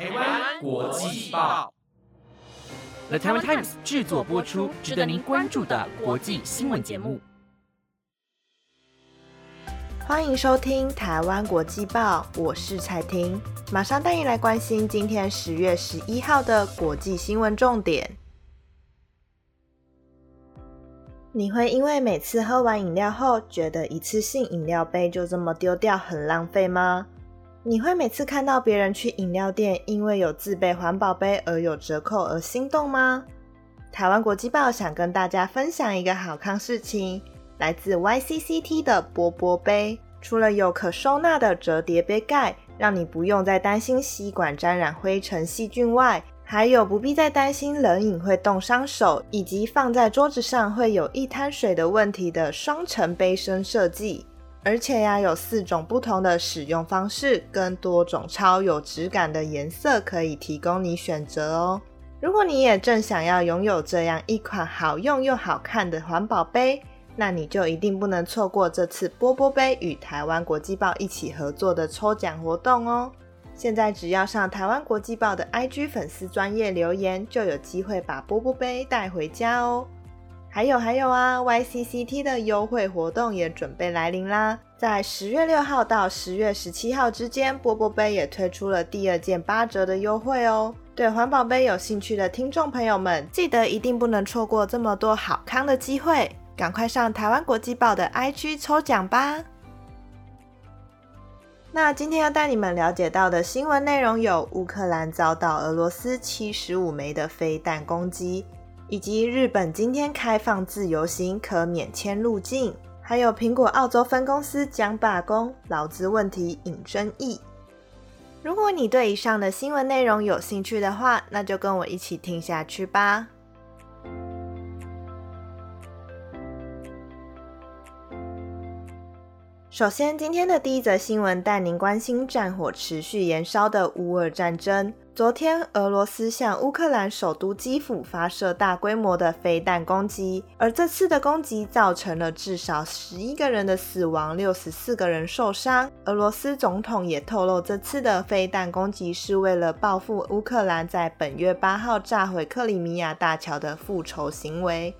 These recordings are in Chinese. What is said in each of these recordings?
台湾国际报，The Taiwan Times 制作播出，值得您关注的国际新闻节目。欢迎收听台湾国际报，我是蔡婷，马上带你来关心今天十月十一号的国际新闻重点。你会因为每次喝完饮料后，觉得一次性饮料杯就这么丢掉很浪费吗？你会每次看到别人去饮料店，因为有自备环保杯而有折扣而心动吗？台湾国际报想跟大家分享一个好康事情，来自 YCCT 的波波杯，除了有可收纳的折叠杯盖，让你不用再担心吸管沾染灰尘细菌外，还有不必再担心冷饮会冻伤手，以及放在桌子上会有一滩水的问题的双层杯身设计。而且呀，有四种不同的使用方式，跟多种超有质感的颜色可以提供你选择哦。如果你也正想要拥有这样一款好用又好看的环保杯，那你就一定不能错过这次波波杯与台湾国际报一起合作的抽奖活动哦。现在只要上台湾国际报的 IG 粉丝专业留言，就有机会把波波杯带回家哦。还有还有啊，YCCT 的优惠活动也准备来临啦！在十月六号到十月十七号之间，波波杯也推出了第二件八折的优惠哦。对环保杯有兴趣的听众朋友们，记得一定不能错过这么多好康的机会，赶快上台湾国际报的 IG 抽奖吧！那今天要带你们了解到的新闻内容有：乌克兰遭到俄罗斯七十五枚的飞弹攻击，以及日本今天开放自由行可免签入境，还有苹果澳洲分公司将罢工，劳资问题引争议。如果你对以上的新闻内容有兴趣的话，那就跟我一起听下去吧。首先，今天的第一则新闻带您关心战火持续延烧的乌俄战争。昨天，俄罗斯向乌克兰首都基辅发射大规模的飞弹攻击，而这次的攻击造成了至少十一个人的死亡，六十四个人受伤。俄罗斯总统也透露，这次的飞弹攻击是为了报复乌克兰在本月八号炸毁克里米亚大桥的复仇行为。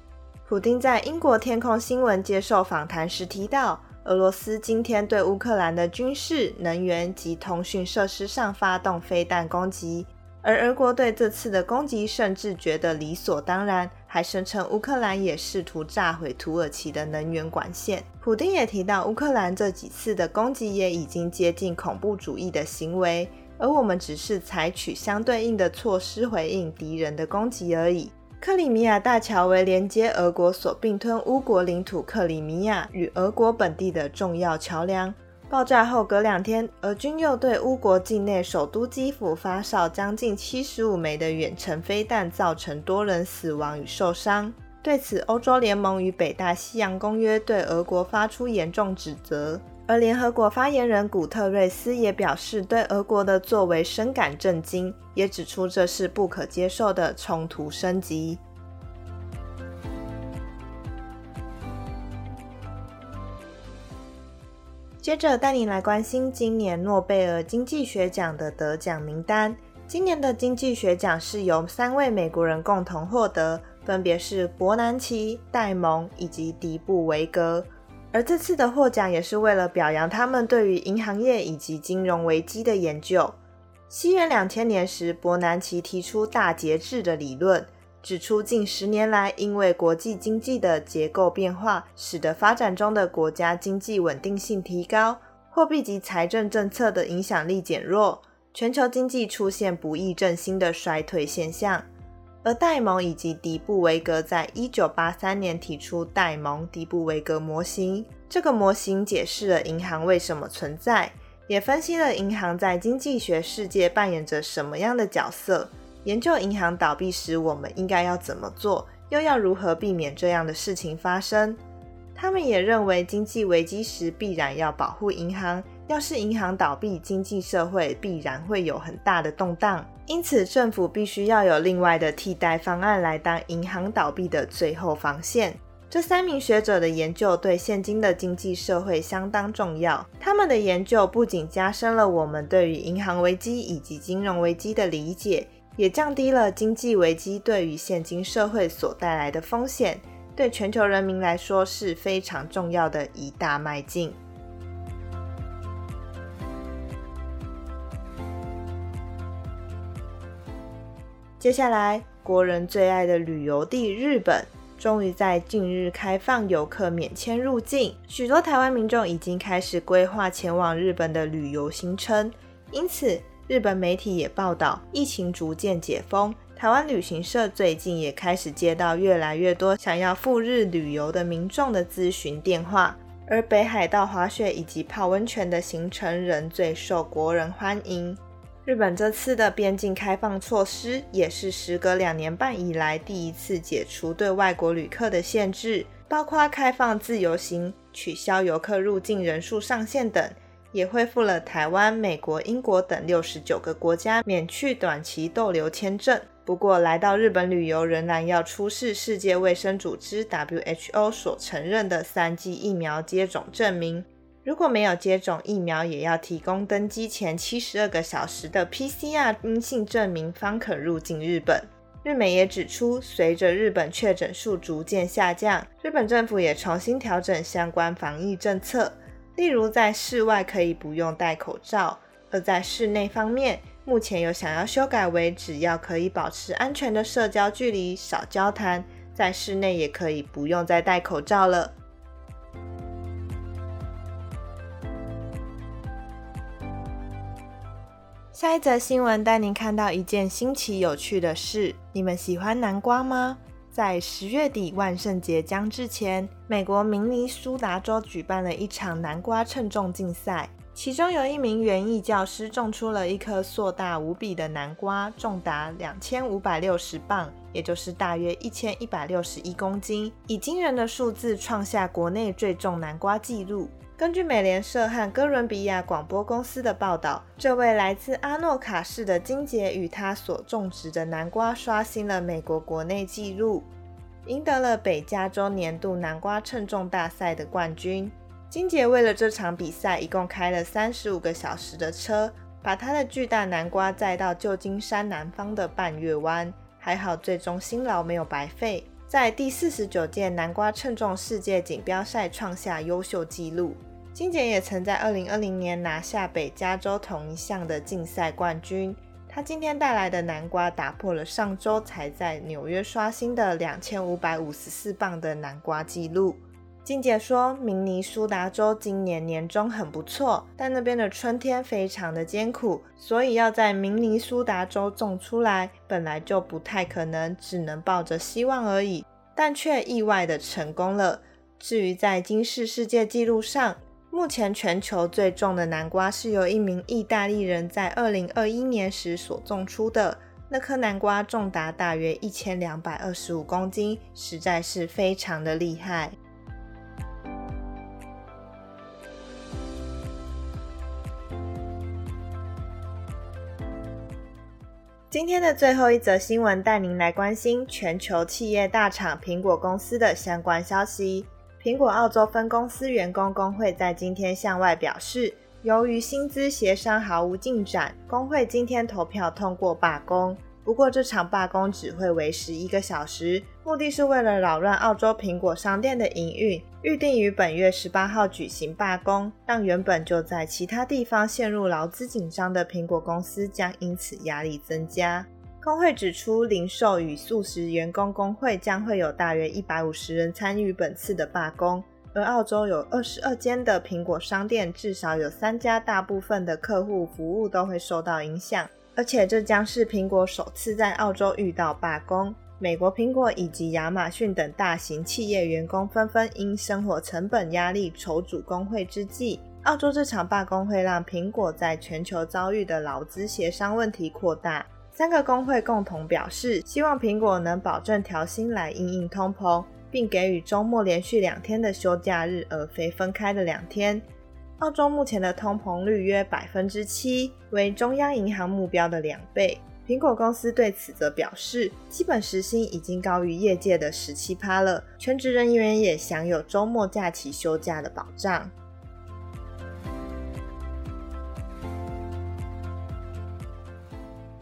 普丁在英国天空新闻接受访谈时提到。俄罗斯今天对乌克兰的军事、能源及通讯设施上发动飞弹攻击，而俄国对这次的攻击甚至觉得理所当然，还声称乌克兰也试图炸毁土耳其的能源管线。普丁也提到，乌克兰这几次的攻击也已经接近恐怖主义的行为，而我们只是采取相对应的措施回应敌人的攻击而已。克里米亚大桥为连接俄国所并吞乌国领土克里米亚与俄国本地的重要桥梁。爆炸后隔两天，俄军又对乌国境内首都基辅发射将近七十五枚的远程飞弹，造成多人死亡与受伤。对此，欧洲联盟与北大西洋公约对俄国发出严重指责。而联合国发言人古特瑞斯也表示，对俄国的作为深感震惊，也指出这是不可接受的冲突升级。接着带你来关心今年诺贝尔经济学奖的得奖名单。今年的经济学奖是由三位美国人共同获得，分别是伯南奇、戴蒙以及迪布维格。而这次的获奖也是为了表扬他们对于银行业以及金融危机的研究。西元两千年时，伯南奇提出大节制的理论，指出近十年来因为国际经济的结构变化，使得发展中的国家经济稳定性提高，货币及财政政策的影响力减弱，全球经济出现不易振兴的衰退现象。而戴蒙以及迪布维格在一九八三年提出戴蒙迪布维格模型。这个模型解释了银行为什么存在，也分析了银行在经济学世界扮演着什么样的角色。研究银行倒闭时，我们应该要怎么做，又要如何避免这样的事情发生？他们也认为，经济危机时必然要保护银行。要是银行倒闭，经济社会必然会有很大的动荡，因此政府必须要有另外的替代方案来当银行倒闭的最后防线。这三名学者的研究对现今的经济社会相当重要。他们的研究不仅加深了我们对于银行危机以及金融危机的理解，也降低了经济危机对于现今社会所带来的风险。对全球人民来说是非常重要的一大迈进。接下来，国人最爱的旅游地日本。终于在近日开放游客免签入境，许多台湾民众已经开始规划前往日本的旅游行程。因此，日本媒体也报道，疫情逐渐解封，台湾旅行社最近也开始接到越来越多想要赴日旅游的民众的咨询电话。而北海道滑雪以及泡温泉的行程仍最受国人欢迎。日本这次的边境开放措施，也是时隔两年半以来第一次解除对外国旅客的限制，包括开放自由行、取消游客入境人数上限等，也恢复了台湾、美国、英国等六十九个国家免去短期逗留签证。不过，来到日本旅游仍然要出示世界卫生组织 （WHO） 所承认的三剂疫苗接种证明。如果没有接种疫苗，也要提供登机前七十二个小时的 PCR 阴性证明，方可入境日本。日媒也指出，随着日本确诊数逐渐下降，日本政府也重新调整相关防疫政策，例如在室外可以不用戴口罩，而在室内方面，目前有想要修改为只要可以保持安全的社交距离、少交谈，在室内也可以不用再戴口罩了。下一则新闻带您看到一件新奇有趣的事。你们喜欢南瓜吗？在十月底万圣节将至前，美国明尼苏达州举办了一场南瓜称重竞赛，其中有一名园艺教师种出了一颗硕大无比的南瓜，重达两千五百六十磅，也就是大约一千一百六十一公斤，以惊人的数字创下国内最重南瓜纪录。根据美联社和哥伦比亚广播公司的报道，这位来自阿诺卡市的金杰与他所种植的南瓜刷新了美国国内纪录，赢得了北加州年度南瓜称重大赛的冠军。金杰为了这场比赛，一共开了三十五个小时的车，把他的巨大南瓜载到旧金山南方的半月湾。还好，最终辛劳没有白费，在第四十九届南瓜称重世界锦标赛创下优秀纪录。金姐也曾在二零二零年拿下北加州同一项的竞赛冠军。她今天带来的南瓜打破了上周才在纽约刷新的两千五百五十四磅的南瓜纪录。金姐说明尼苏达州今年年中很不错，但那边的春天非常的艰苦，所以要在明尼苏达州种出来本来就不太可能，只能抱着希望而已。但却意外的成功了。至于在金氏世界纪录上，目前全球最重的南瓜是由一名意大利人在二零二一年时所种出的。那颗南瓜重达大约一千两百二十五公斤，实在是非常的厉害。今天的最后一则新闻，带您来关心全球企业大厂苹果公司的相关消息。苹果澳洲分公司员工工会在今天向外表示，由于薪资协商毫无进展，工会今天投票通过罢工。不过，这场罢工只会维持一个小时，目的是为了扰乱澳洲苹果商店的营运。预定于本月十八号举行罢工，让原本就在其他地方陷入劳资紧张的苹果公司将因此压力增加。工会指出，零售与素食员工工会将会有大约一百五十人参与本次的罢工，而澳洲有二十二间的苹果商店，至少有三家，大部分的客户服务都会受到影响。而且这将是苹果首次在澳洲遇到罢工。美国苹果以及亚马逊等大型企业员工纷纷因生活成本压力筹组工会之际，澳洲这场罢工会让苹果在全球遭遇的劳资协商问题扩大。三个工会共同表示，希望苹果能保证调薪来应应通膨，并给予周末连续两天的休假日，而非分开的两天。澳洲目前的通膨率约百分之七，为中央银行目标的两倍。苹果公司对此则表示，基本时薪已经高于业界的十七趴了，全职人员也享有周末假期休假的保障。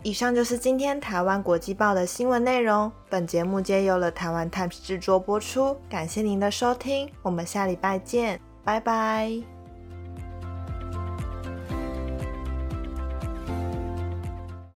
以上就是今天台湾国际报的新闻内容。本节目皆由了台湾 Times 制作播出，感谢您的收听，我们下礼拜见，拜拜。